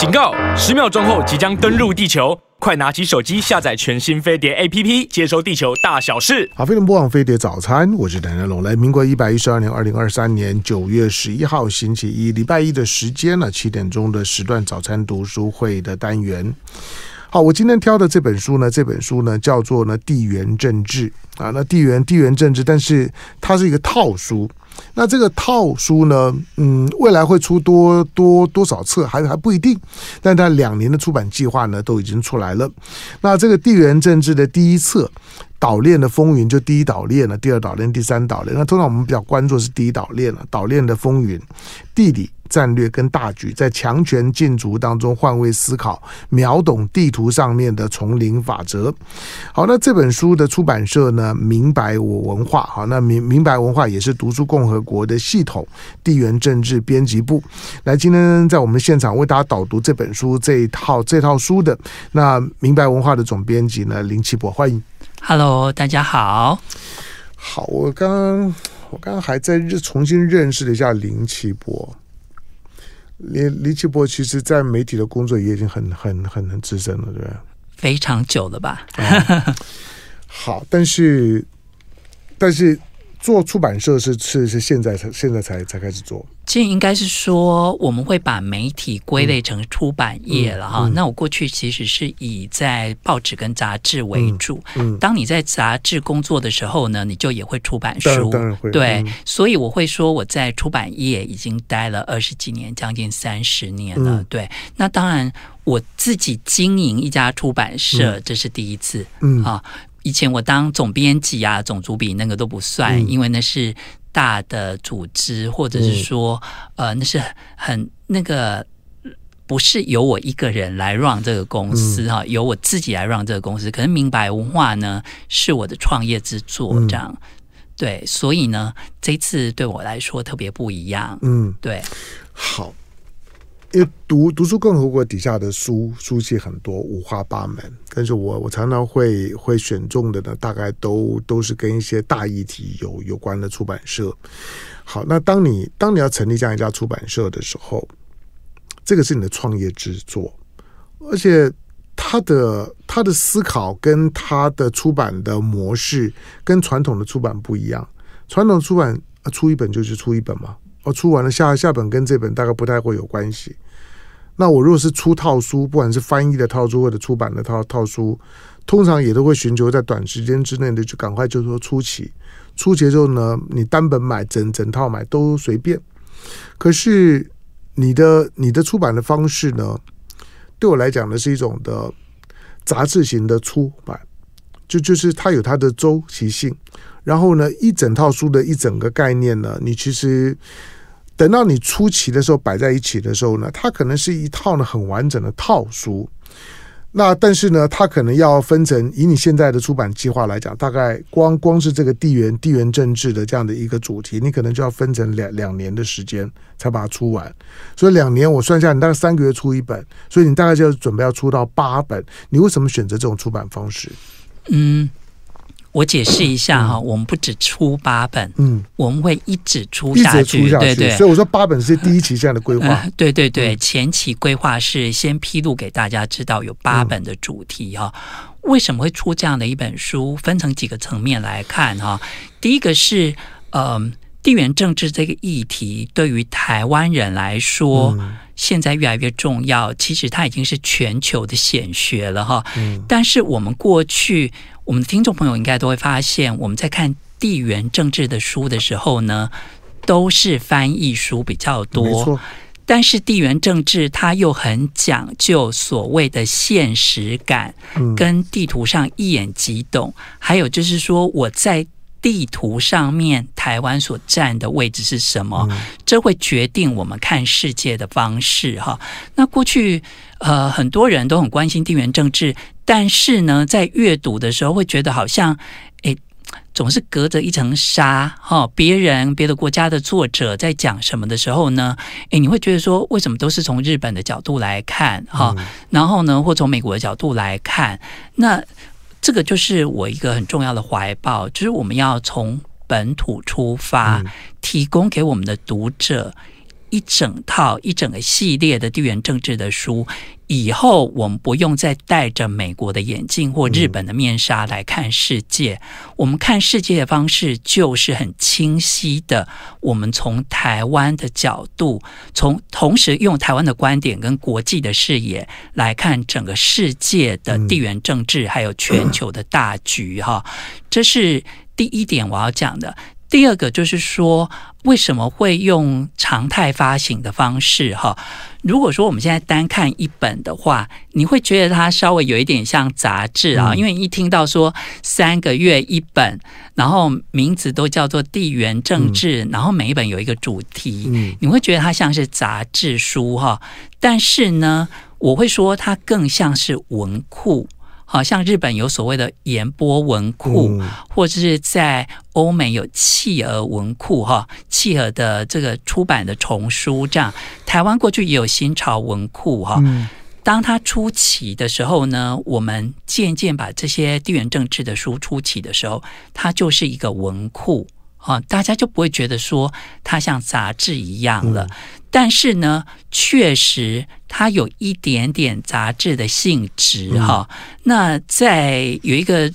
警告！十秒钟后即将登陆地球，快拿起手机下载全新飞碟 APP，接收地球大小事。好，飞碟播网飞碟早餐，我是谭家龙。来，民国一百一十二年二零二三年九月十一号星期一，礼拜一的时间了，七点钟的时段早餐读书会的单元。好，我今天挑的这本书呢，这本书呢叫做呢地缘政治啊，那地缘地缘政治，但是它是一个套书。那这个套书呢，嗯，未来会出多多多少册还还不一定，但它两年的出版计划呢都已经出来了。那这个地缘政治的第一册。岛链的风云就第一岛链了，第二岛链，第三岛链。那通常我们比较关注是第一岛链了，岛链的风云、地理战略跟大局，在强权竞逐当中换位思考，秒懂地图上面的丛林法则。好，那这本书的出版社呢，明白我文化。好，那明明白文化也是读书共和国的系统地缘政治编辑部。来，今天在我们现场为大家导读这本书这一套这套书的那明白文化的总编辑呢，林奇博，欢迎。Hello，大家好。好，我刚刚我刚刚还在重新认识了一下林奇博。林林奇博其实，在媒体的工作也已经很很很很资深了，对不对？非常久了吧？嗯、好，但是但是。做出版社是是是现在才现在才才开始做，这应该是说我们会把媒体归类成出版业了哈。嗯嗯嗯、那我过去其实是以在报纸跟杂志为主。嗯，嗯当你在杂志工作的时候呢，你就也会出版书，当然，会。对，嗯、所以我会说我在出版业已经待了二十几年，将近三十年了。嗯、对，那当然我自己经营一家出版社，嗯、这是第一次。嗯啊。以前我当总编辑啊，总主笔那个都不算，嗯、因为那是大的组织，或者是说，嗯、呃，那是很那个不是由我一个人来 run 这个公司哈，嗯、由我自己来 run 这个公司。可是明白文化呢是我的创业之作，这样、嗯、对，所以呢，这次对我来说特别不一样。嗯，对，好。因为读读书共和国底下的书书籍很多，五花八门，但是我我常常会会选中的呢，大概都都是跟一些大议题有有关的出版社。好，那当你当你要成立这样一家出版社的时候，这个是你的创业之作，而且他的他的思考跟他的出版的模式跟传统的出版不一样。传统出版啊出一本就是出一本嘛。哦，出完了下下本跟这本大概不太会有关系。那我如果是出套书，不管是翻译的套书或者出版的套套书，通常也都会寻求在短时间之内的就赶快就说出齐。出齐之后呢，你单本买整整套买都随便。可是你的你的出版的方式呢，对我来讲呢是一种的杂志型的出版，就就是它有它的周期性。然后呢，一整套书的一整个概念呢，你其实等到你出齐的时候摆在一起的时候呢，它可能是一套呢很完整的套书。那但是呢，它可能要分成，以你现在的出版计划来讲，大概光光是这个地缘地缘政治的这样的一个主题，你可能就要分成两两年的时间才把它出完。所以两年我算下，你大概三个月出一本，所以你大概就要准备要出到八本。你为什么选择这种出版方式？嗯。我解释一下哈，我们不只出八本，嗯，我们会一直出下去，对对。所以我说八本是第一期这样的规划，对对对。前期规划是先披露给大家知道有八本的主题哈。为什么会出这样的一本书？分成几个层面来看哈。第一个是，嗯，地缘政治这个议题对于台湾人来说，现在越来越重要。其实它已经是全球的显学了哈。嗯，但是我们过去。我们的听众朋友应该都会发现，我们在看地缘政治的书的时候呢，都是翻译书比较多。但是地缘政治它又很讲究所谓的现实感，跟地图上一眼即懂。嗯。还有就是说，我在地图上面台湾所占的位置是什么？这会决定我们看世界的方式。哈，那过去呃，很多人都很关心地缘政治。但是呢，在阅读的时候会觉得好像，诶，总是隔着一层纱哈。别人别的国家的作者在讲什么的时候呢，诶，你会觉得说，为什么都是从日本的角度来看哈？然后呢，或从美国的角度来看，那这个就是我一个很重要的怀抱，就是我们要从本土出发，提供给我们的读者。一整套、一整个系列的地缘政治的书。以后我们不用再戴着美国的眼镜或日本的面纱来看世界，我们看世界的方式就是很清晰的。我们从台湾的角度，从同时用台湾的观点跟国际的视野来看整个世界的地缘政治，还有全球的大局。哈，这是第一点我要讲的。第二个就是说，为什么会用常态发行的方式？哈，如果说我们现在单看一本的话，你会觉得它稍微有一点像杂志啊，因为一听到说三个月一本，然后名字都叫做地缘政治，然后每一本有一个主题，你会觉得它像是杂志书哈。但是呢，我会说它更像是文库。好像日本有所谓的岩波文库，或者是在欧美有企鹅文库，哈，企鹅的这个出版的丛书，这样。台湾过去也有新潮文库，哈。当它初期的时候呢，我们渐渐把这些地缘政治的书初期的时候，它就是一个文库，啊，大家就不会觉得说它像杂志一样了。但是呢，确实它有一点点杂志的性质哈。嗯、那在有一个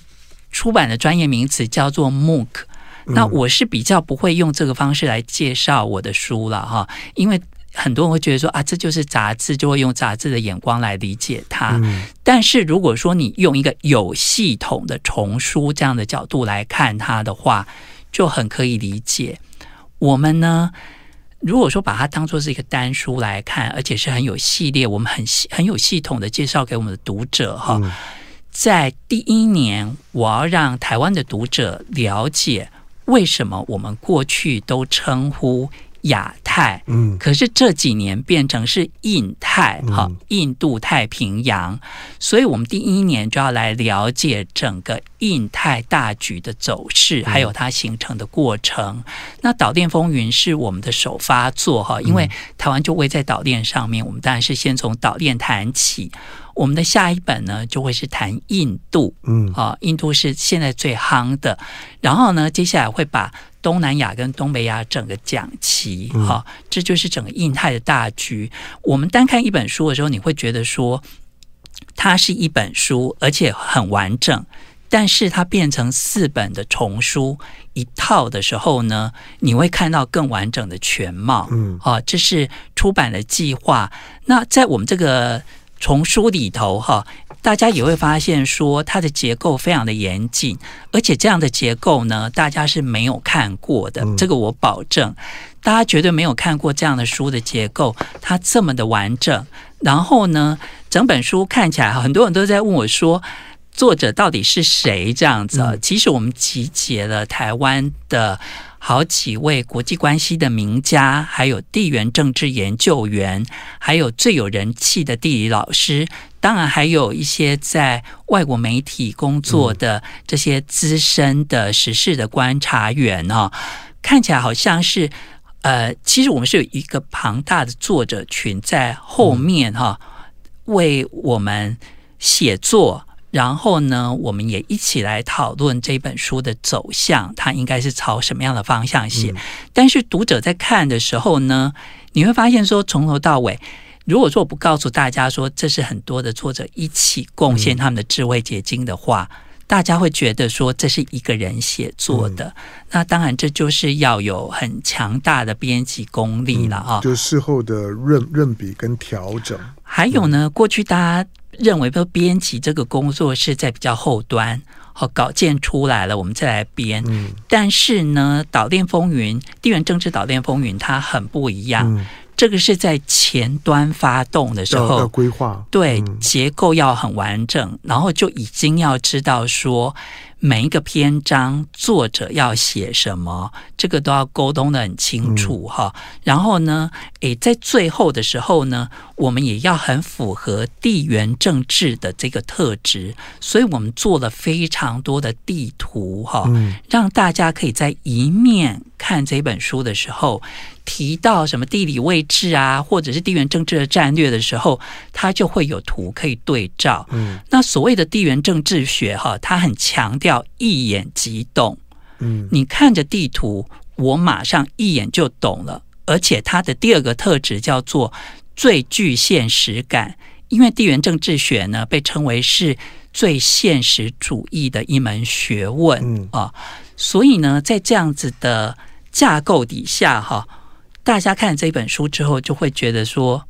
出版的专业名词叫做 MOOC，那我是比较不会用这个方式来介绍我的书了哈，因为很多人会觉得说啊，这就是杂志，就会用杂志的眼光来理解它。嗯、但是如果说你用一个有系统的丛书这样的角度来看它的话，就很可以理解。我们呢，如果说把它当做是一个单书来看，而且是很有系列，我们很很有系统的介绍给我们的读者哈，嗯、在第一年，我要让台湾的读者了解为什么我们过去都称呼。亚太，嗯，可是这几年变成是印太，哈，印度太平洋，所以我们第一年就要来了解整个印太大局的走势，还有它形成的过程。那岛链风云是我们的首发作，哈，因为台湾就位在岛链上面，我们当然是先从岛链谈起。我们的下一本呢，就会是谈印度，嗯，啊，印度是现在最夯的，然后呢，接下来会把。东南亚跟东北亚整个讲齐，哈，这就是整个印太的大局。我们单看一本书的时候，你会觉得说它是一本书，而且很完整。但是它变成四本的丛书一套的时候呢，你会看到更完整的全貌。嗯，啊，这是出版的计划。那在我们这个丛书里头，哈。大家也会发现说，它的结构非常的严谨，而且这样的结构呢，大家是没有看过的。这个我保证，大家绝对没有看过这样的书的结构，它这么的完整。然后呢，整本书看起来，很多人都在问我说，作者到底是谁？这样子，其实我们集结了台湾的。好几位国际关系的名家，还有地缘政治研究员，还有最有人气的地理老师，当然还有一些在外国媒体工作的这些资深的时事的观察员哦，看起来好像是呃，其实我们是有一个庞大的作者群在后面哈，为我们写作。然后呢，我们也一起来讨论这本书的走向，它应该是朝什么样的方向写。嗯、但是读者在看的时候呢，你会发现说，从头到尾，如果说我不告诉大家说这是很多的作者一起贡献他们的智慧结晶的话，嗯、大家会觉得说这是一个人写作的。嗯、那当然，这就是要有很强大的编辑功力了啊、嗯！就事后的润润笔跟调整。还有呢，过去大家。认为说编辑这个工作是在比较后端，好，稿件出来了，我们再来编。嗯、但是呢，岛链风云、地缘政治岛链风云，它很不一样。嗯、这个是在前端发动的时候，要规划，对，嗯、结构要很完整，然后就已经要知道说。每一个篇章作者要写什么，这个都要沟通的很清楚哈。嗯、然后呢，诶，在最后的时候呢，我们也要很符合地缘政治的这个特质，所以我们做了非常多的地图哈，嗯、让大家可以在一面看这本书的时候。提到什么地理位置啊，或者是地缘政治的战略的时候，它就会有图可以对照。嗯，那所谓的地缘政治学哈，它很强调一眼即懂。嗯，你看着地图，我马上一眼就懂了。而且它的第二个特质叫做最具现实感，因为地缘政治学呢被称为是最现实主义的一门学问，嗯啊，所以呢，在这样子的架构底下哈，大家看这本书之后就会觉得说，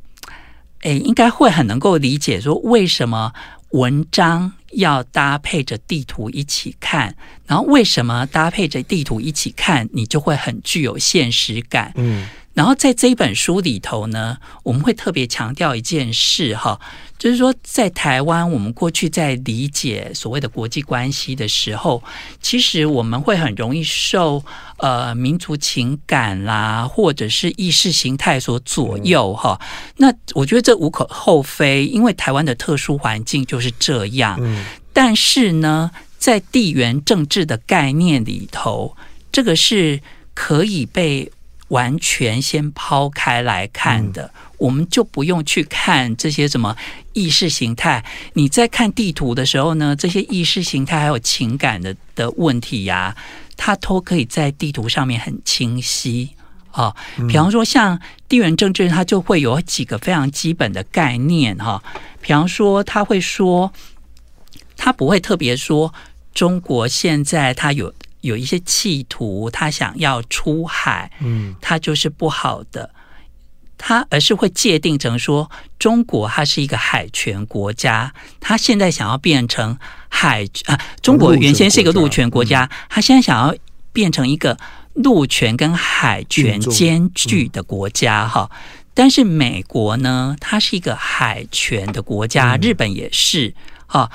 哎，应该会很能够理解说为什么。文章要搭配着地图一起看，然后为什么搭配着地图一起看，你就会很具有现实感。嗯。然后在这一本书里头呢，我们会特别强调一件事哈，就是说在台湾，我们过去在理解所谓的国际关系的时候，其实我们会很容易受呃民族情感啦，或者是意识形态所左右哈。那我觉得这无可厚非，因为台湾的特殊环境就是这样。但是呢，在地缘政治的概念里头，这个是可以被。完全先抛开来看的，嗯，我们就不用去看这些什么意识形态。你在看地图的时候呢，这些意识形态还有情感的的问题呀，啊，它都可以在地图上面很清晰啊。比方说，像地缘政治，它就会有几个非常基本的概念哈。比方说，他会说，他不会特别说中国现在它有。有一些企图，他想要出海，嗯，他就是不好的，他而是会界定成说，中国它是一个海权国家，他现在想要变成海啊，中国原先是一个陆权国家，他现在想要变成一个陆权跟海权兼具的国家哈，但是美国呢，它是一个海权的国家，日本也是哈。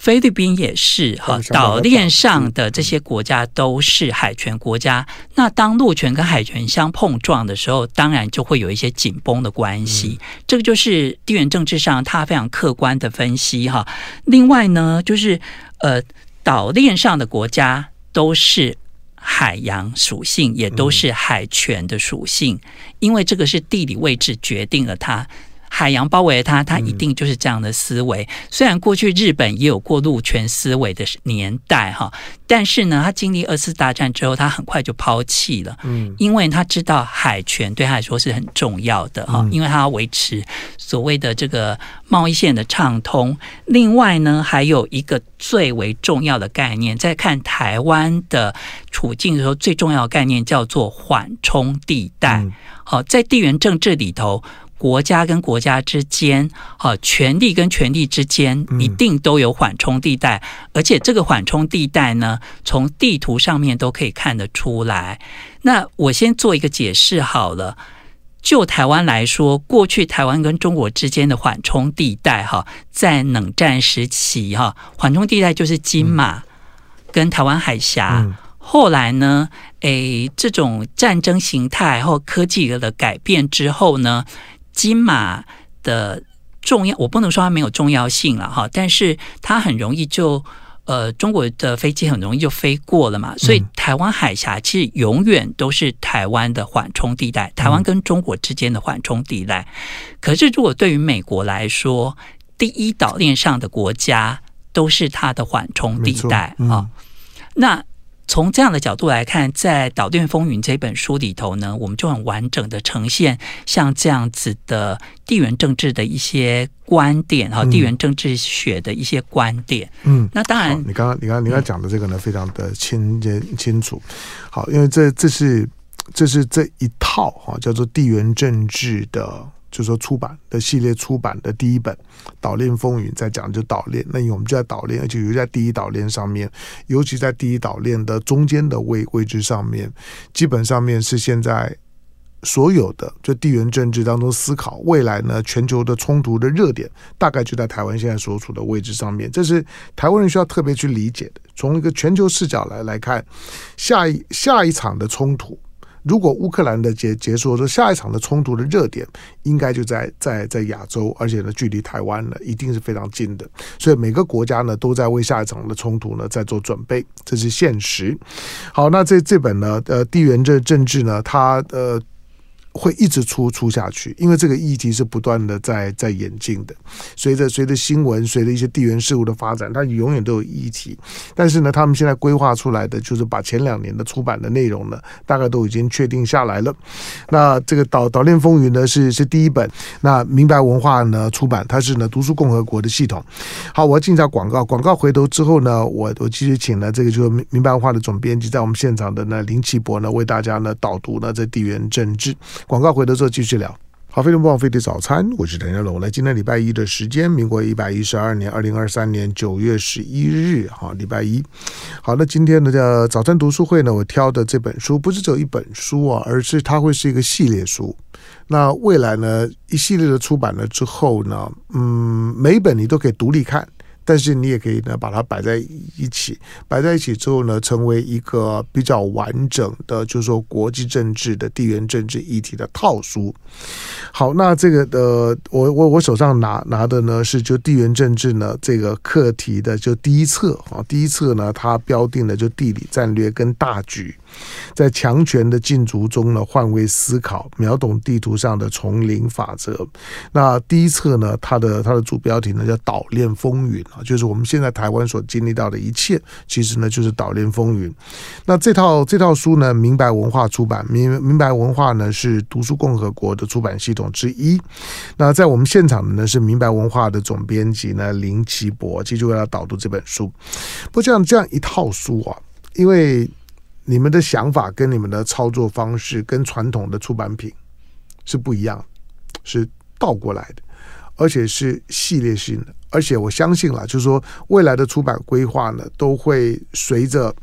菲律宾也是哈，岛链上的这些国家都是海权国家。那当陆权跟海权相碰撞的时候，当然就会有一些紧绷的关系。这个就是地缘政治上它非常客观的分析哈。另外呢，就是呃，岛链上的国家都是海洋属性，也都是海权的属性，因为这个是地理位置决定了它。海洋包围了它，它一定就是这样的思维。虽然过去日本也有过陆权思维的年代哈，但是呢，他经历二次大战之后，他很快就抛弃了。嗯，因为他知道海权对他来说是很重要的哈，因为他要维持所谓的这个贸易线的畅通。另外呢，还有一个最为重要的概念，在看台湾的处境的时候，最重要的概念叫做缓冲地带。好，在地缘政治里头。国家跟国家之间，哈，权力跟权力之间，一定都有缓冲地带，而且这个缓冲地带呢，从地图上面都可以看得出来。那我先做一个解释好了。就台湾来说，过去台湾跟中国之间的缓冲地带，哈，在冷战时期，哈，缓冲地带就是金马跟台湾海峡。后来呢，诶，这种战争形态或科技的改变之后呢，金马的重要，我不能说它没有重要性了哈，但是它很容易就呃，中国的飞机很容易就飞过了嘛，所以台湾海峡其实永远都是台湾的缓冲地带，台湾跟中国之间的缓冲地带。可是如果对于美国来说，第一岛链上的国家都是它的缓冲地带啊，那。从这样的角度来看，在《岛链风云》这本书里头呢，我们就很完整的呈现像这样子的地缘政治的一些观点哈，地缘政治学的一些观点。嗯，那当然，你刚刚你刚刚你刚讲的这个呢，非常的清清楚。好，因为这这是这是这一套哈，叫做地缘政治的。就是说出版的系列出版的第一本《岛链风云》在讲就岛链，那我们就在岛链，而且尤其在第一岛链上面，尤其在第一岛链的中间的位位置上面，基本上面是现在所有的就地缘政治当中思考未来呢，全球的冲突的热点，大概就在台湾现在所处的位置上面，这是台湾人需要特别去理解的。从一个全球视角来来看，下一下一场的冲突。如果乌克兰的结结束，说下一场的冲突的热点应该就在在在亚洲，而且呢，距离台湾呢一定是非常近的，所以每个国家呢都在为下一场的冲突呢在做准备，这是现实。好，那这这本呢，呃，地缘政政治呢，它呃会一直出出下去，因为这个议题是不断的在在演进的。随着随着新闻，随着一些地缘事务的发展，它永远都有议题。但是呢，他们现在规划出来的就是把前两年的出版的内容呢，大概都已经确定下来了。那这个《岛岛链风云》呢是是第一本，那明白文化呢出版，它是呢读书共和国的系统。好，我要进一下广告，广告回头之后呢，我我继续请了这个就是明白文化的总编辑，在我们现场的呢林奇博呢为大家呢导读呢这地缘政治。广告回头之后继续聊。好，非常不枉费的早餐，我是陈家龙。来，今天礼拜一的时间，民国一百一十二年二零二三年九月十一日，好，礼拜一。好，那今天的这早餐读书会呢，我挑的这本书不是只有一本书啊，而是它会是一个系列书。那未来呢，一系列的出版了之后呢，嗯，每一本你都可以独立看。但是你也可以呢，把它摆在一起，摆在一起之后呢，成为一个比较完整的，就是说国际政治的地缘政治议题的套书。好，那这个的，我我我手上拿拿的呢是就地缘政治呢这个课题的就第一册啊，第一册呢它标定的就地理战略跟大局。在强权的禁足中呢，换位思考，秒懂地图上的丛林法则。那第一册呢，它的它的主标题呢叫“岛链风云”啊，就是我们现在台湾所经历到的一切，其实呢就是岛链风云。那这套这套书呢，明白文化出版，明明白文化呢是读书共和国的出版系统之一。那在我们现场的呢是明白文化的总编辑呢林奇博，继续为他导读这本书。不过这样这样一套书啊，因为。你们的想法跟你们的操作方式跟传统的出版品是不一样，是倒过来的，而且是系列性的。而且我相信了，就是说未来的出版规划呢，都会随着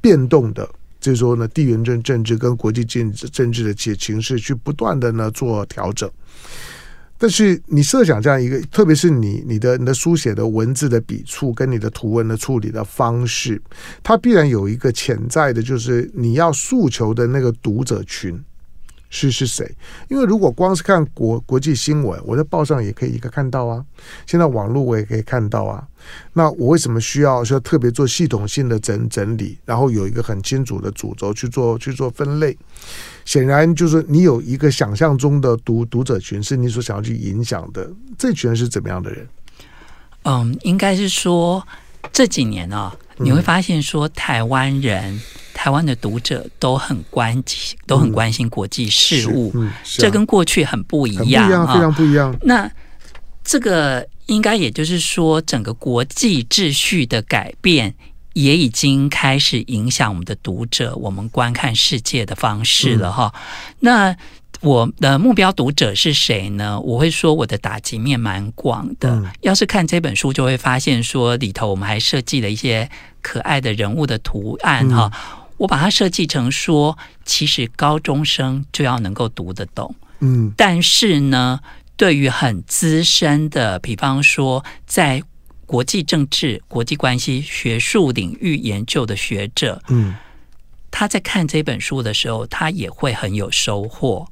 变动的，就是说呢，地缘政政治跟国际政治政治的情形势去不断的呢做调整。但是你设想这样一个，特别是你你的你的书写的文字的笔触跟你的图文的处理的方式，它必然有一个潜在的，就是你要诉求的那个读者群。是是谁？因为如果光是看国国际新闻，我在报上也可以一个看到啊。现在网络我也可以看到啊。那我为什么需要说特别做系统性的整整理，然后有一个很清楚的主轴去做去做分类？显然就是你有一个想象中的读读者群，是你所想要去影响的。这群人是怎么样的人？嗯，应该是说这几年啊、哦，你会发现说台湾人。嗯台湾的读者都很关心，都很关心国际事务，嗯嗯啊、这跟过去很不一样，不一样，非常不一样。那这个应该也就是说，整个国际秩序的改变也已经开始影响我们的读者，我们观看世界的方式了哈。嗯、那我的目标读者是谁呢？我会说我的打击面蛮广的。嗯、要是看这本书，就会发现说里头我们还设计了一些可爱的人物的图案哈。嗯我把它设计成说，其实高中生就要能够读得懂，嗯，但是呢，对于很资深的，比方说在国际政治、国际关系学术领域研究的学者，嗯，他在看这本书的时候，他也会很有收获。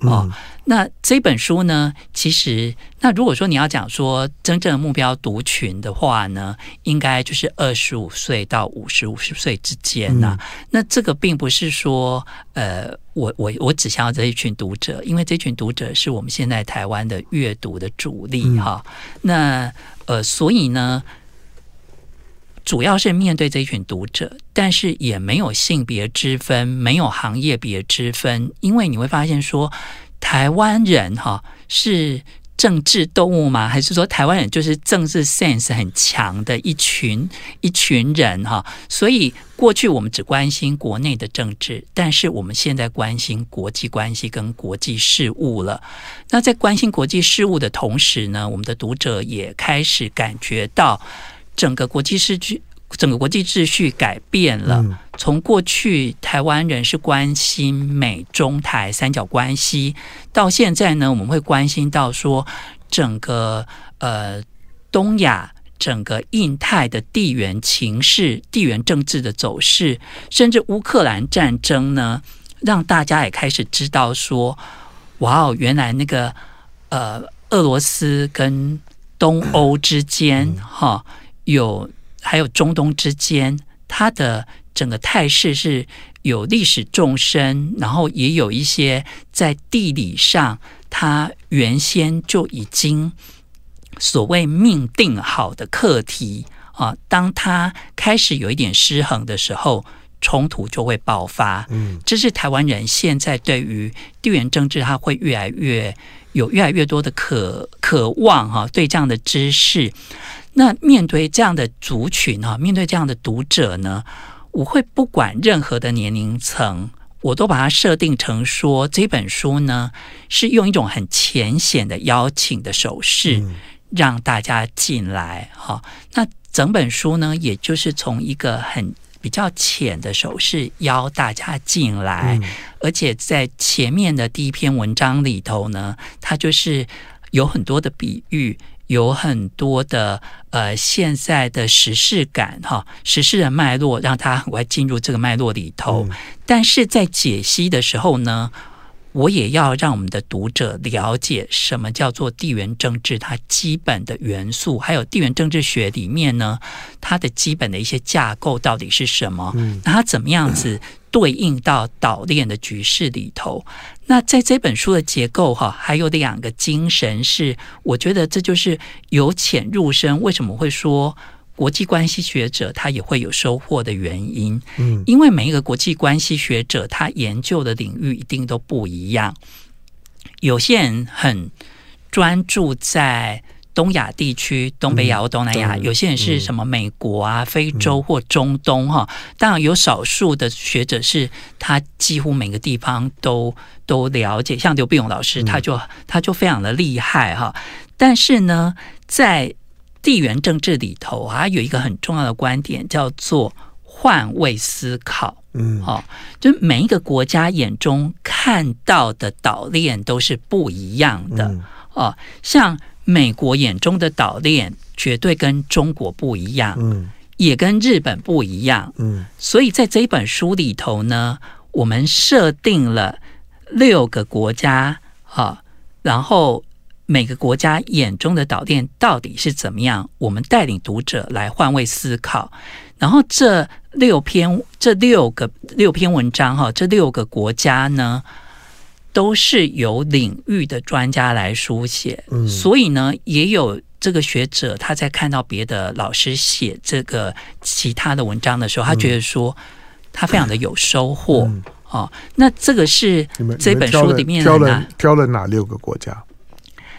哦，那这本书呢？其实，那如果说你要讲说真正的目标读群的话呢，应该就是二十五岁到五十五十岁之间呐、啊。嗯、那这个并不是说，呃，我我我只想要这一群读者，因为这群读者是我们现在台湾的阅读的主力哈。嗯、那呃，所以呢。主要是面对这一群读者，但是也没有性别之分，没有行业别之分，因为你会发现说，台湾人哈是政治动物吗？还是说台湾人就是政治 sense 很强的一群一群人哈？所以过去我们只关心国内的政治，但是我们现在关心国际关系跟国际事务了。那在关心国际事务的同时呢，我们的读者也开始感觉到。整个国际秩序，整个国际秩序改变了。从过去台湾人是关心美中台三角关系，到现在呢，我们会关心到说整个呃东亚、整个印太的地缘情势、地缘政治的走势，甚至乌克兰战争呢，让大家也开始知道说，哇哦，原来那个呃俄罗斯跟东欧之间哈。嗯有还有中东之间，它的整个态势是有历史纵深，然后也有一些在地理上，它原先就已经所谓命定好的课题啊，当它开始有一点失衡的时候，冲突就会爆发。嗯，这是台湾人现在对于地缘政治，他会越来越有越来越多的渴渴望哈，对这样的知识。那面对这样的族群哈，面对这样的读者呢，我会不管任何的年龄层，我都把它设定成说，这本书呢是用一种很浅显的邀请的手势，让大家进来哈。那整本书呢，也就是从一个很比较浅的手势邀大家进来，而且在前面的第一篇文章里头呢，它就是有很多的比喻。有很多的呃，现在的时事感哈，时事的脉络让他很快进入这个脉络里头。嗯、但是在解析的时候呢，我也要让我们的读者了解什么叫做地缘政治，它基本的元素，还有地缘政治学里面呢，它的基本的一些架构到底是什么？嗯，那它怎么样子？对应到岛链的局势里头，那在这本书的结构哈，还有两个精神是，我觉得这就是由浅入深。为什么会说国际关系学者他也会有收获的原因？嗯，因为每一个国际关系学者他研究的领域一定都不一样，有些人很专注在。东亚地区、东北亚或东南亚，嗯、有些人是什么美国啊、嗯、非洲或中东哈。当然有少数的学者是他几乎每个地方都都了解，像刘碧勇老师，他就、嗯、他就非常的厉害哈。但是呢，在地缘政治里头啊，有一个很重要的观点叫做换位思考。嗯，好，就每一个国家眼中看到的岛链都是不一样的。哦，嗯、像。美国眼中的岛链绝对跟中国不一样，嗯，也跟日本不一样，嗯，所以在这一本书里头呢，我们设定了六个国家，哈，然后每个国家眼中的导电到底是怎么样？我们带领读者来换位思考，然后这六篇这六个六篇文章，哈，这六个国家呢，都是由领域的专家来书写，嗯，所以呢，也有这个学者他在看到别的老师写这个其他的文章的时候，他觉得说他非常的有收获，嗯、哦。那这个是这本书里面挑了，挑了哪六个国家？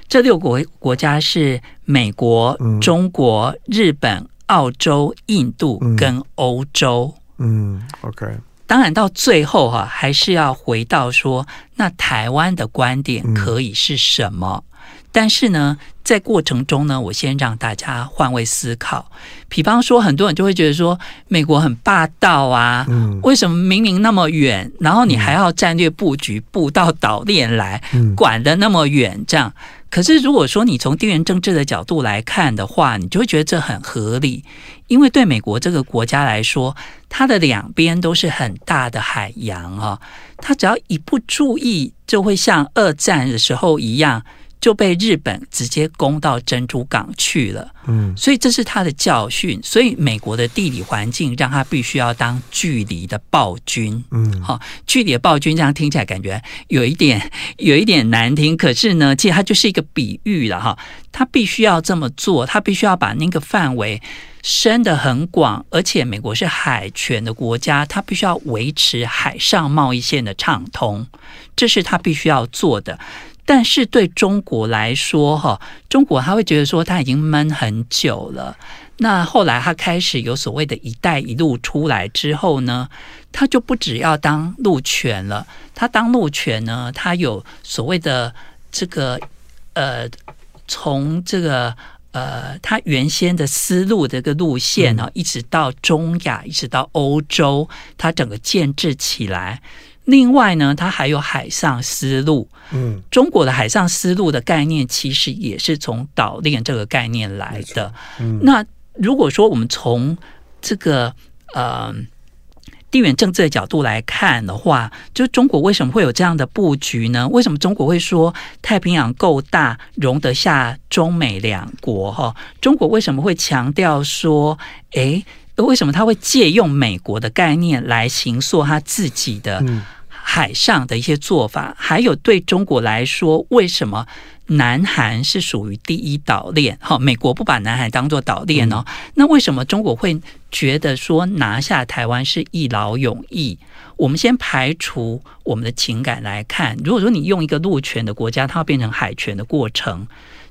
这六国国家是美国、中国、日本、澳洲、印度跟欧洲。嗯，嗯，OK。当然，到最后哈，还是要回到说，那台湾的观点可以是什么？嗯、但是呢，在过程中呢，我先让大家换位思考。比方说，很多人就会觉得说，美国很霸道啊，嗯、为什么明明那么远，然后你还要战略布局布到岛链来，嗯、管得那么远，这样？可是，如果说你从地缘政治的角度来看的话，你就会觉得这很合理，因为对美国这个国家来说，它的两边都是很大的海洋啊，它只要一不注意，就会像二战的时候一样。就被日本直接攻到珍珠港去了，嗯，所以这是他的教训。所以美国的地理环境让他必须要当距离的暴君，嗯，好，距离的暴君这样听起来感觉有一点 有一点难听，可是呢，其实它就是一个比喻了哈。他必须要这么做，他必须要把那个范围伸得很广，而且美国是海权的国家，他必须要维持海上贸易线的畅通，这是他必须要做的。但是对中国来说，哈，中国他会觉得说他已经闷很久了。那后来他开始有所谓的一带一路出来之后呢，他就不只要当陆权了。他当陆权呢，他有所谓的这个呃，从这个呃，他原先的丝路这个路线啊，一直到中亚，一直到欧洲，他整个建制起来。另外呢，它还有海上丝路。嗯，中国的海上丝路的概念其实也是从岛链这个概念来的。嗯，那如果说我们从这个呃地缘政治的角度来看的话，就中国为什么会有这样的布局呢？为什么中国会说太平洋够大，容得下中美两国？哈，中国为什么会强调说，诶？为什么他会借用美国的概念来形塑他自己的海上的一些做法？嗯、还有对中国来说，为什么南韩是属于第一岛链？哈，美国不把南海当做岛链哦，嗯、那为什么中国会觉得说拿下台湾是一劳永逸？我们先排除我们的情感来看，如果说你用一个陆权的国家，它要变成海权的过程。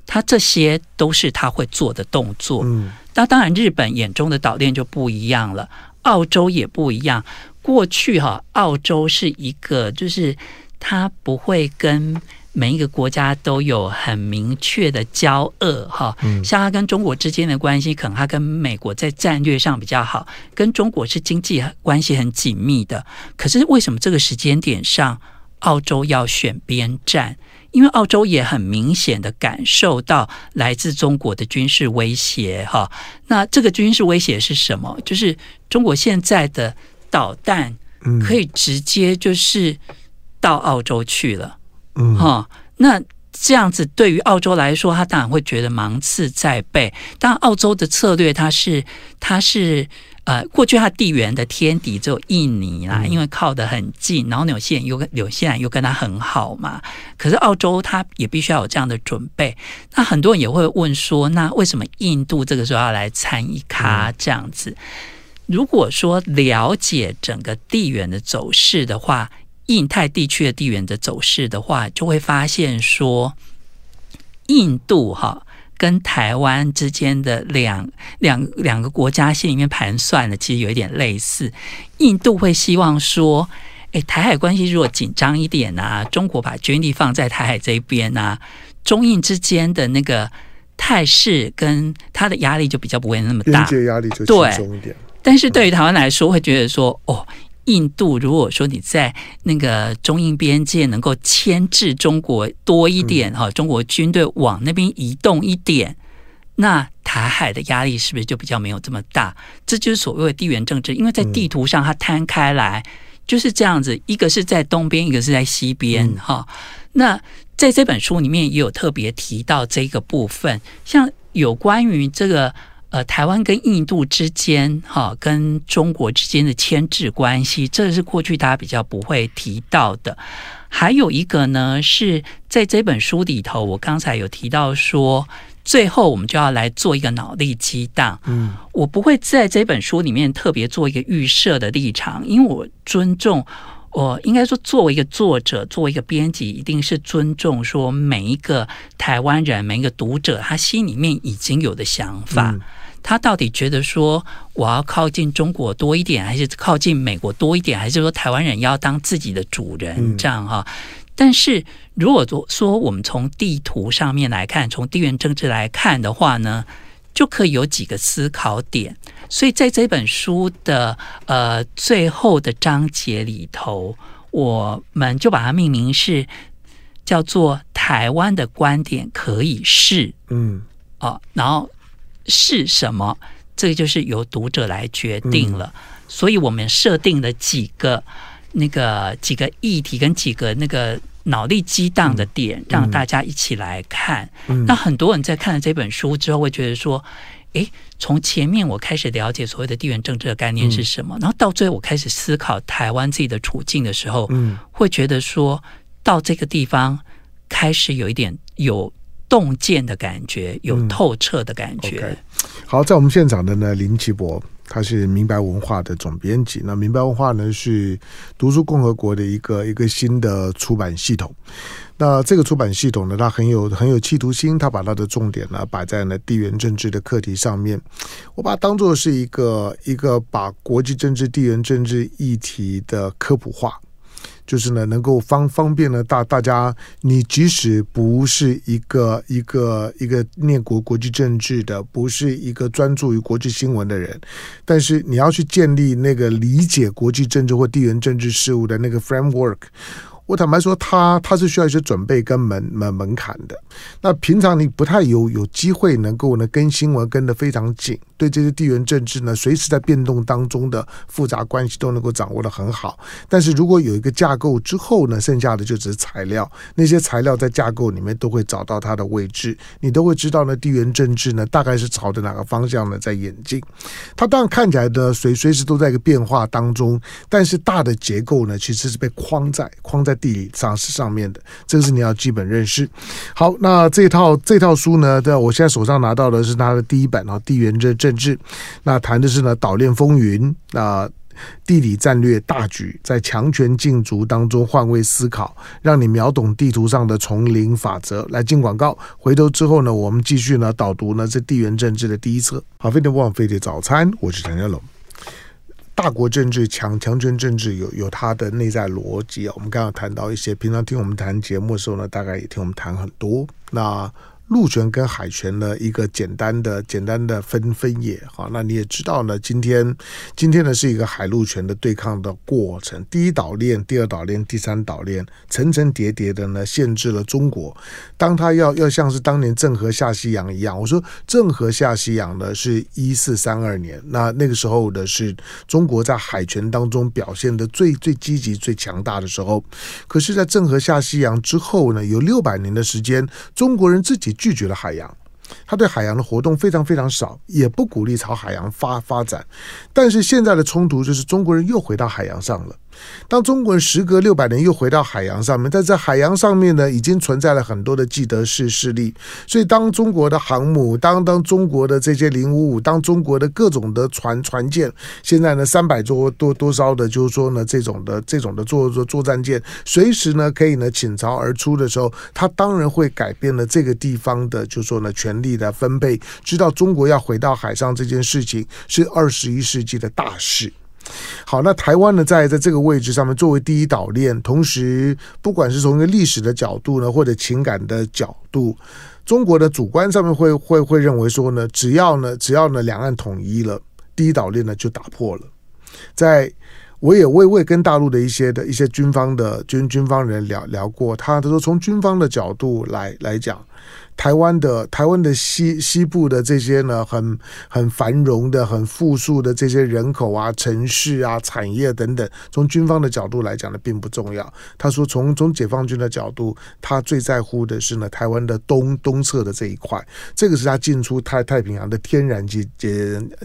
它这些都是他会做的动作。嗯，那当然，日本眼中的岛链就不一样了，澳洲也不一样。过去哈，澳洲是一个，就是它不会跟每一个国家都有很明确的交恶哈。嗯，像它跟中国之间的关系，可能它跟美国在战略上比较好，跟中国是经济关系很紧密的。可是为什么这个时间点上，澳洲要选边站？因为澳洲也很明显的感受到来自中国的军事威胁，哈，那这个军事威胁是什么？就是中国现在的导弹可以直接就是到澳洲去了，嗯，哈，那这样子对于澳洲来说，他当然会觉得芒刺在背。但，澳洲的策略，它是它是。呃，过去它地缘的天敌只有印尼啦，因为靠得很近，然后纽西兰又跟纽西兰又跟它很好嘛。可是澳洲它也必须要有这样的准备。那很多人也会问说，那为什么印度这个时候要来参一咖这样子？如果说了解整个地缘的走势的话，印太地区的地缘的走势的话，就会发现说，印度哈。跟台湾之间的两两两个国家心里面盘算的，其实有一点类似。印度会希望说，诶，台海关系如果紧张一点啊，中国把军力放在台海这边啊，中印之间的那个态势跟他的压力就比较不会那么大，边界压力就轻松一点。但是对于台湾来说，会觉得说，哦。印度如果说你在那个中印边界能够牵制中国多一点哈，中国军队往那边移动一点，那台海的压力是不是就比较没有这么大？这就是所谓的地缘政治，因为在地图上它摊开来就是这样子，一个是在东边，一个是在西边哈。那在这本书里面也有特别提到这个部分，像有关于这个。呃，台湾跟印度之间，哈，跟中国之间的牵制关系，这是过去大家比较不会提到的。还有一个呢，是在这本书里头，我刚才有提到说，最后我们就要来做一个脑力激荡。嗯，我不会在这本书里面特别做一个预设的立场，因为我尊重。我应该说，作为一个作者，作为一个编辑，一定是尊重说每一个台湾人、每一个读者，他心里面已经有的想法。嗯他到底觉得说我要靠近中国多一点，还是靠近美国多一点，还是说台湾人要当自己的主人这样哈？但是如果说我们从地图上面来看，从地缘政治来看的话呢，就可以有几个思考点。所以在这本书的呃最后的章节里头，我们就把它命名是叫做“台湾的观点可以是”，嗯，哦，然后。是什么？这个就是由读者来决定了。嗯、所以我们设定了几个那个几个议题跟几个那个脑力激荡的点，嗯、让大家一起来看。嗯、那很多人在看了这本书之后，会觉得说：“诶，从前面我开始了解所谓的地缘政治的概念是什么，嗯、然后到最后我开始思考台湾自己的处境的时候，嗯、会觉得说到这个地方开始有一点有。”洞见的感觉，有透彻的感觉。嗯 okay. 好，在我们现场的呢，林奇博，他是明白文化的总编辑。那明白文化呢，是读书共和国的一个一个新的出版系统。那这个出版系统呢，它很有很有企图心，它把它的重点呢摆在了地缘政治的课题上面。我把它当做是一个一个把国际政治、地缘政治议题的科普化。就是呢，能够方方便呢大大家，你即使不是一个一个一个念国国际政治的，不是一个专注于国际新闻的人，但是你要去建立那个理解国际政治或地缘政治事务的那个 framework，我坦白说，他他是需要一些准备跟门门门槛的。那平常你不太有有机会能够呢跟新闻跟得非常紧。对这些地缘政治呢，随时在变动当中的复杂关系都能够掌握得很好。但是如果有一个架构之后呢，剩下的就只是材料，那些材料在架构里面都会找到它的位置，你都会知道呢，地缘政治呢大概是朝着哪个方向呢在演进。它当然看起来的随随时都在一个变化当中，但是大的结构呢其实是被框在框在地理上是上面的，这个是你要基本认识。好，那这套这套书呢，对，我现在手上拿到的是它的第一版啊，《地缘政治政治》，那谈的是呢，岛链风云，那地理战略大局，在强权竞逐当中换位思考，让你秒懂地图上的丛林法则。来进广告，回头之后呢，我们继续呢导读呢这地缘政治的第一册。好，飞碟不枉飞碟早餐，我是陈家龙。大国政治、强强权政治有有它的内在逻辑啊。我们刚刚谈到一些，平常听我们谈节目的时候呢，大概也听我们谈很多。那陆权跟海权的一个简单的、简单的分分野，好，那你也知道呢。今天，今天呢是一个海陆权的对抗的过程。第一岛链、第二岛链、第三岛链，层层叠叠的呢，限制了中国。当他要要像是当年郑和下西洋一样，我说郑和下西洋呢是一四三二年，那那个时候的是中国在海权当中表现的最最积极、最强大的时候。可是，在郑和下西洋之后呢，有六百年的时间，中国人自己。拒绝了海洋，他对海洋的活动非常非常少，也不鼓励朝海洋发发展。但是现在的冲突就是中国人又回到海洋上了。当中国人时隔六百年又回到海洋上面，但在海洋上面呢，已经存在了很多的既得势势力。所以，当中国的航母，当当中国的这些零五五，当中国的各种的船船舰，现在呢三百多多多艘的，就是说呢这种的这种的作作作战舰，随时呢可以呢倾巢而出的时候，他当然会改变了这个地方的，就是说呢权力的分配。知道中国要回到海上这件事情是二十一世纪的大事。好，那台湾呢，在在这个位置上面，作为第一岛链，同时不管是从一个历史的角度呢，或者情感的角度，中国的主观上面会会会认为说呢，只要呢，只要呢，两岸统一了，第一岛链呢就打破了。在我也我也我也跟大陆的一些的一些军方的军军方人聊聊过，他他说从军方的角度来来讲。台湾的台湾的西西部的这些呢，很很繁荣的、很富庶的这些人口啊、城市啊、产业等等，从军方的角度来讲呢，并不重要。他说从，从解放军的角度，他最在乎的是呢，台湾的东东侧的这一块，这个是他进出太太平洋的天然基基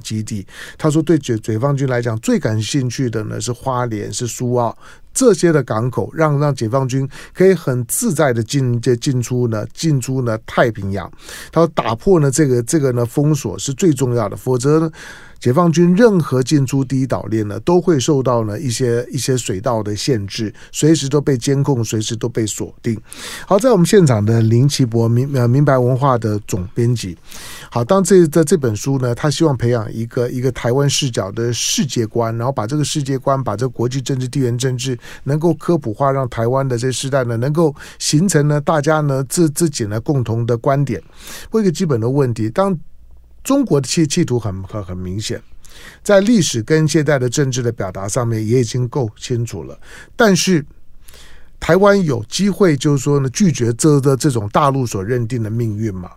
基地。他说，对解解放军来讲，最感兴趣的呢是花莲，是苏澳。这些的港口让让解放军可以很自在的进这进出呢进出呢太平洋，他说打破呢这个这个呢封锁是最重要的，否则呢。解放军任何进出第一岛链呢，都会受到呢一些一些水道的限制，随时都被监控，随时都被锁定。好，在我们现场的林奇博明呃明白文化的总编辑。好，当这在这本书呢，他希望培养一个一个台湾视角的世界观，然后把这个世界观，把这个国际政治、地缘政治能够科普化，让台湾的这些世代呢，能够形成呢大家呢自自己呢共同的观点。问一个基本的问题，当。中国的企企图很很很明显，在历史跟现在的政治的表达上面也已经够清楚了。但是，台湾有机会，就是说呢，拒绝这的这种大陆所认定的命运吗？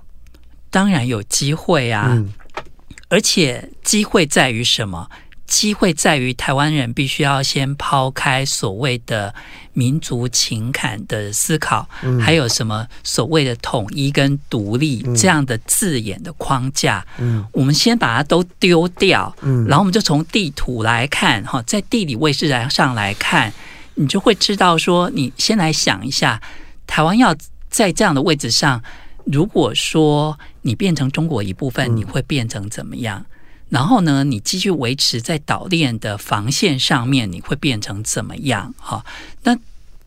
当然有机会啊！嗯，而且机会在于什么？机会在于台湾人必须要先抛开所谓的民族情感的思考，嗯、还有什么所谓的统一跟独立这样的字眼的框架。嗯，我们先把它都丢掉。嗯，然后我们就从地图来看，哈，在地理位置来上来看，你就会知道说，你先来想一下，台湾要在这样的位置上，如果说你变成中国一部分，你会变成怎么样？然后呢，你继续维持在岛链的防线上面，你会变成怎么样？哈，那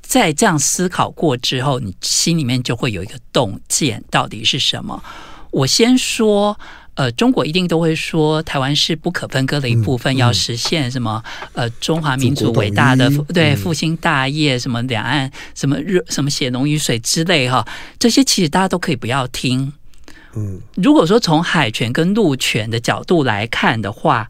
在这样思考过之后，你心里面就会有一个洞见，到底是什么？我先说，呃，中国一定都会说台湾是不可分割的一部分，嗯嗯、要实现什么？呃，中华民族伟大的对复兴大业，什么两岸什么热什么血浓于水之类哈，这些其实大家都可以不要听。嗯，如果说从海权跟陆权的角度来看的话，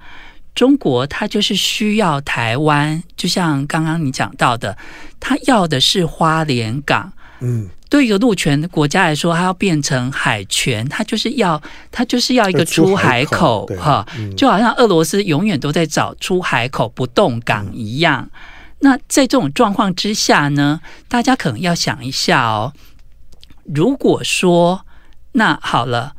中国它就是需要台湾，就像刚刚你讲到的，它要的是花莲港，嗯，对一个陆权的国家来说，它要变成海权，它就是要它就是要一个出海口哈，就好像俄罗斯永远都在找出海口不动港一样。嗯、那在这种状况之下呢，大家可能要想一下哦，如果说那好了。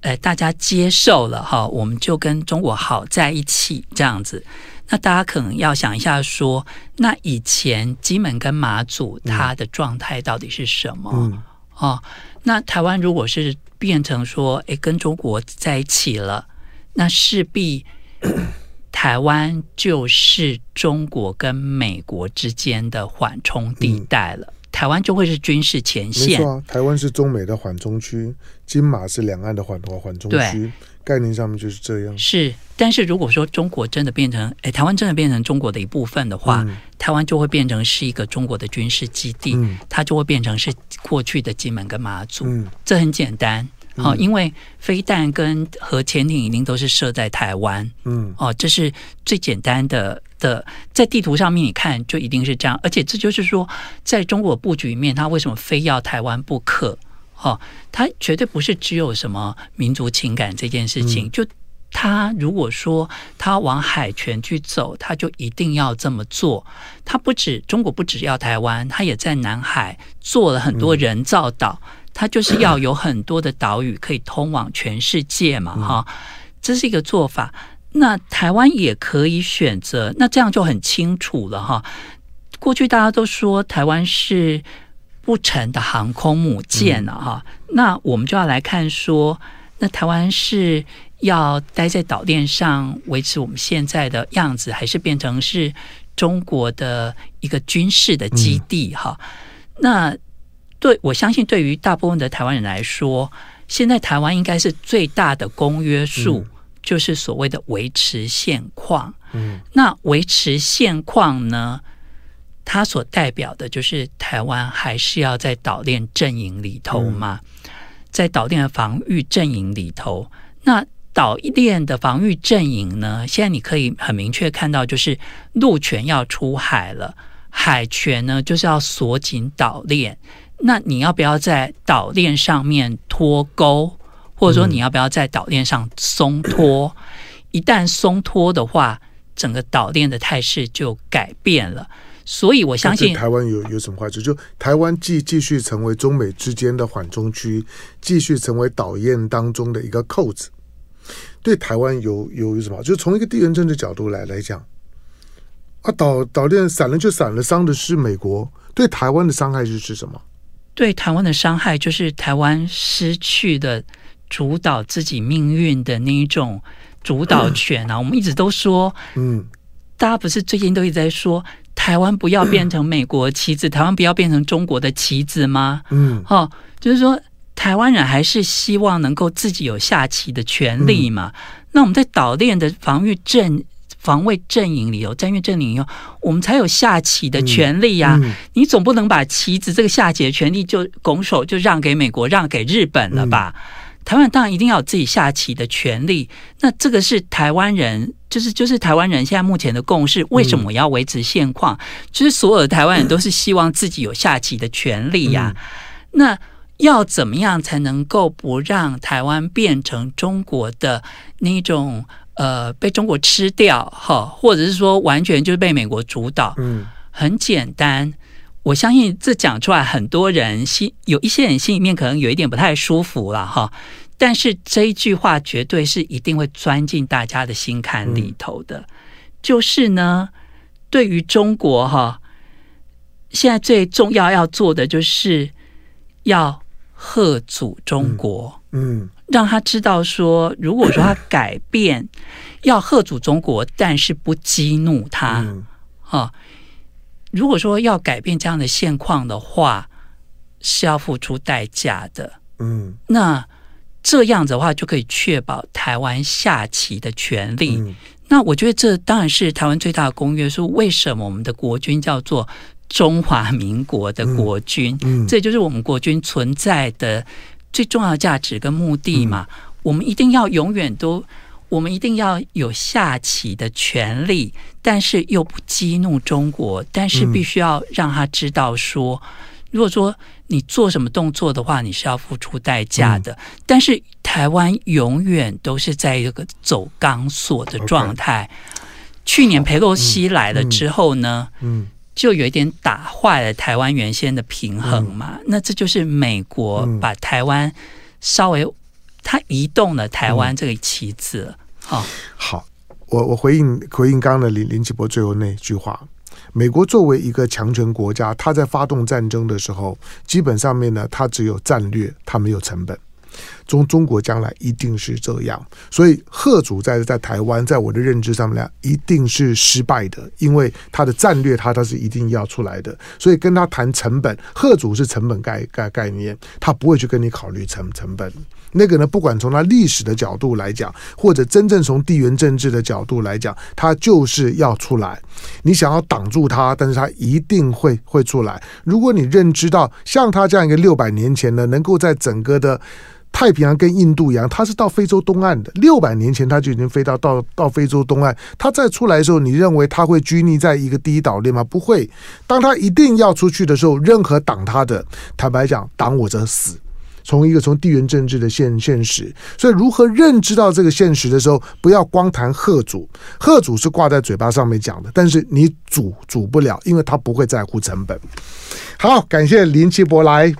呃，大家接受了哈，我们就跟中国好在一起这样子。那大家可能要想一下说，说那以前金门跟马祖它的状态到底是什么？嗯、哦，那台湾如果是变成说，哎，跟中国在一起了，那势必 台湾就是中国跟美国之间的缓冲地带了。嗯台湾就会是军事前线，没错啊。台湾是中美的缓冲区，金马是两岸的缓缓冲区，概念上面就是这样。是，但是如果说中国真的变成，哎，台湾真的变成中国的一部分的话，嗯、台湾就会变成是一个中国的军事基地，嗯、它就会变成是过去的金门跟马祖。嗯、这很简单。好，因为飞弹跟核潜艇一定都是设在台湾，嗯，哦，这是最简单的的，在地图上面你看就一定是这样，而且这就是说，在中国布局里面，他为什么非要台湾不可？哦，他绝对不是只有什么民族情感这件事情，就他如果说他往海权去走，他就一定要这么做。他不止中国不只要台湾，他也在南海做了很多人造岛。他就是要有很多的岛屿可以通往全世界嘛，哈，这是一个做法。那台湾也可以选择，那这样就很清楚了，哈。过去大家都说台湾是不成的航空母舰了，哈。那我们就要来看说，那台湾是要待在岛链上维持我们现在的样子，还是变成是中国的一个军事的基地，哈？那。对，我相信对于大部分的台湾人来说，现在台湾应该是最大的公约数，就是所谓的维持现况。嗯，那维持现况呢，它所代表的就是台湾还是要在岛链阵营里头嘛，嗯、在岛链的防御阵营里头。那岛链的防御阵营呢，现在你可以很明确看到，就是陆权要出海了，海权呢就是要锁紧岛链。那你要不要在岛链上面脱钩，或者说你要不要在岛链上松脱？嗯、一旦松脱的话，整个岛链的态势就改变了。所以我相信台湾有有什么坏处？就台湾继继续成为中美之间的缓冲区，继续成为岛链当中的一个扣子，对台湾有有有什么？就从一个地缘政治角度来来讲，啊，岛岛链散了就散了，伤的是美国，对台湾的伤害是是什么？对台湾的伤害，就是台湾失去了主导自己命运的那一种主导权啊！我们一直都说，嗯，大家不是最近都一直在说，台湾不要变成美国棋子，台湾不要变成中国的棋子吗？嗯，哦，就是说，台湾人还是希望能够自己有下棋的权利嘛。那我们在岛链的防御阵。防卫阵营里头，战略阵营里头，我们才有下棋的权利呀、啊。嗯嗯、你总不能把棋子这个下棋的权利就拱手就让给美国，让给日本了吧？嗯、台湾当然一定要有自己下棋的权利。那这个是台湾人，就是就是台湾人现在目前的共识。为什么要维持现况？嗯、就是所有的台湾人都是希望自己有下棋的权利呀、啊。嗯、那要怎么样才能够不让台湾变成中国的那种？呃，被中国吃掉哈，或者是说完全就是被美国主导。嗯，很简单，我相信这讲出来，很多人心有一些人心里面可能有一点不太舒服了哈。但是这一句话绝对是一定会钻进大家的心坎里头的。嗯、就是呢，对于中国哈，现在最重要要做的就是要贺祖中国。嗯。嗯让他知道说，如果说他改变，要贺祖中国，但是不激怒他，嗯、啊。如果说要改变这样的现况的话，是要付出代价的。嗯，那这样子的话，就可以确保台湾下棋的权利。嗯、那我觉得这当然是台湾最大的公约数。为什么我们的国军叫做中华民国的国军？嗯，嗯这就是我们国军存在的。最重要的价值跟目的嘛，嗯、我们一定要永远都，我们一定要有下棋的权利，但是又不激怒中国，但是必须要让他知道说，如果说你做什么动作的话，你是要付出代价的。嗯、但是台湾永远都是在一个走钢索的状态。去年裴洛西来了之后呢，就有一点打坏了台湾原先的平衡嘛。嗯、那这就是美国把台湾稍微他移动了台湾这个棋子。好、嗯，好，我我回应回应刚刚的林林奇博最后那句话。美国作为一个强权国家，他在发动战争的时候，基本上面呢，他只有战略，他没有成本。中中国将来一定是这样，所以贺主在在台湾，在我的认知上面呢，一定是失败的，因为他的战略他他是一定要出来的，所以跟他谈成本，贺主是成本概概概念，他不会去跟你考虑成成本。那个呢，不管从它历史的角度来讲，或者真正从地缘政治的角度来讲，它就是要出来。你想要挡住它，但是它一定会会出来。如果你认知到像他这样一个六百年前呢，能够在整个的太平洋跟印度洋，他是到非洲东岸的。六百年前他就已经飞到到到非洲东岸。他再出来的时候，你认为他会拘泥在一个第一岛链吗？不会。当他一定要出去的时候，任何挡他的，坦白讲，挡我者死。从一个从地缘政治的现现实，所以如何认知到这个现实的时候，不要光谈贺主，贺主是挂在嘴巴上面讲的，但是你主主不了，因为他不会在乎成本。好，感谢林奇博来。